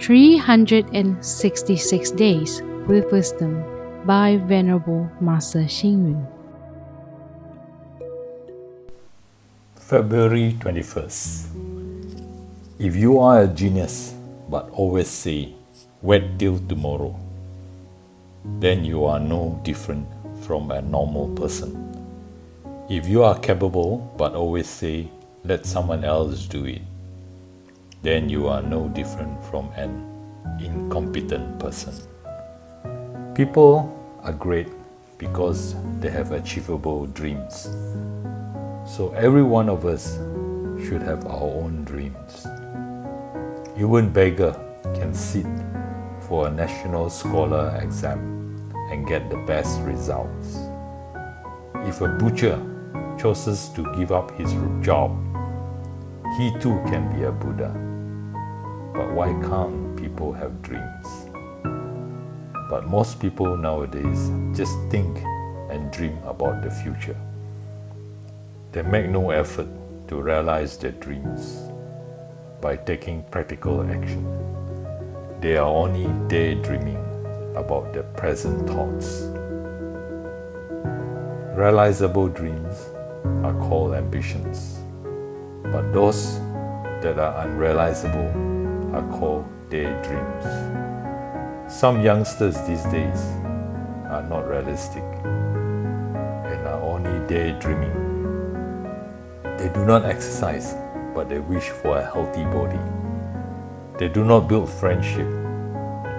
366 Days with Wisdom by Venerable Master Hsing. February 21st. If you are a genius but always say, wait till tomorrow, then you are no different from a normal person. If you are capable but always say, let someone else do it, then you are no different from an incompetent person. People are great because they have achievable dreams. So every one of us should have our own dreams. Even a beggar can sit for a national scholar exam and get the best results. If a butcher chooses to give up his job, he too can be a Buddha. But why can't people have dreams? But most people nowadays just think and dream about the future. They make no effort to realize their dreams by taking practical action. They are only daydreaming about their present thoughts. Realizable dreams are called ambitions, but those that are unrealizable are called daydreams. Some youngsters these days are not realistic and are only daydreaming. They do not exercise, but they wish for a healthy body. They do not build friendship,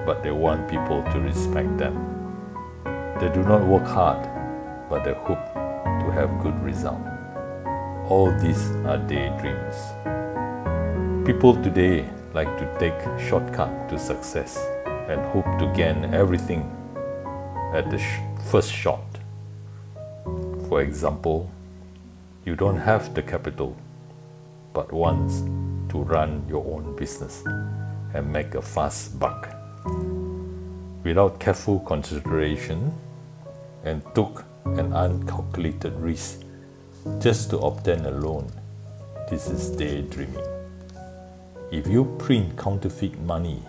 but they want people to respect them. They do not work hard, but they hope to have good result. All these are daydreams. People today like to take shortcut to success and hope to gain everything at the sh- first shot. For example, you don't have the capital, but wants to run your own business and make a fast buck. Without careful consideration and took an uncalculated risk just to obtain a loan, this is daydreaming. If you print counterfeit money,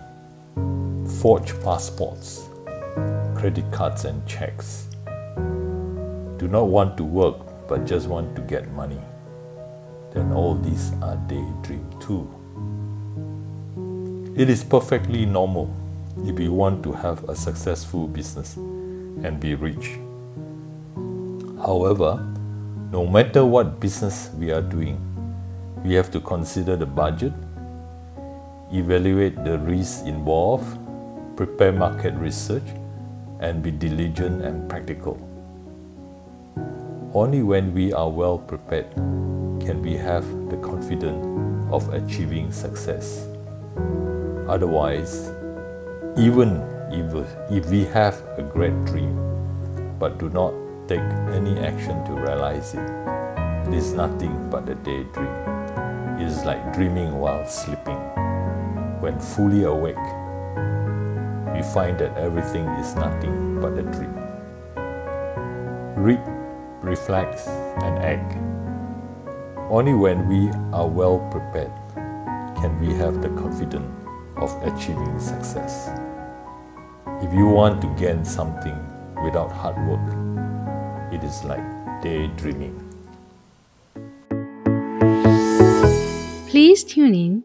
forge passports, credit cards, and checks, do not want to work but just want to get money, then all these are daydream too. It is perfectly normal if you want to have a successful business and be rich. However, no matter what business we are doing, we have to consider the budget, evaluate the risks involved, prepare market research, and be diligent and practical. Only when we are well prepared can we have the confidence of achieving success. Otherwise, even if, we have a great dream but do not take any action to realize it, it is nothing but a daydream. It is like dreaming while sleeping. When fully awake, we find that everything is nothing but a dream. Read, reflect, and act. Only when we are well prepared can we have the confidence of achieving success. If you want to gain something without hard work, it is like daydreaming. Please tune in,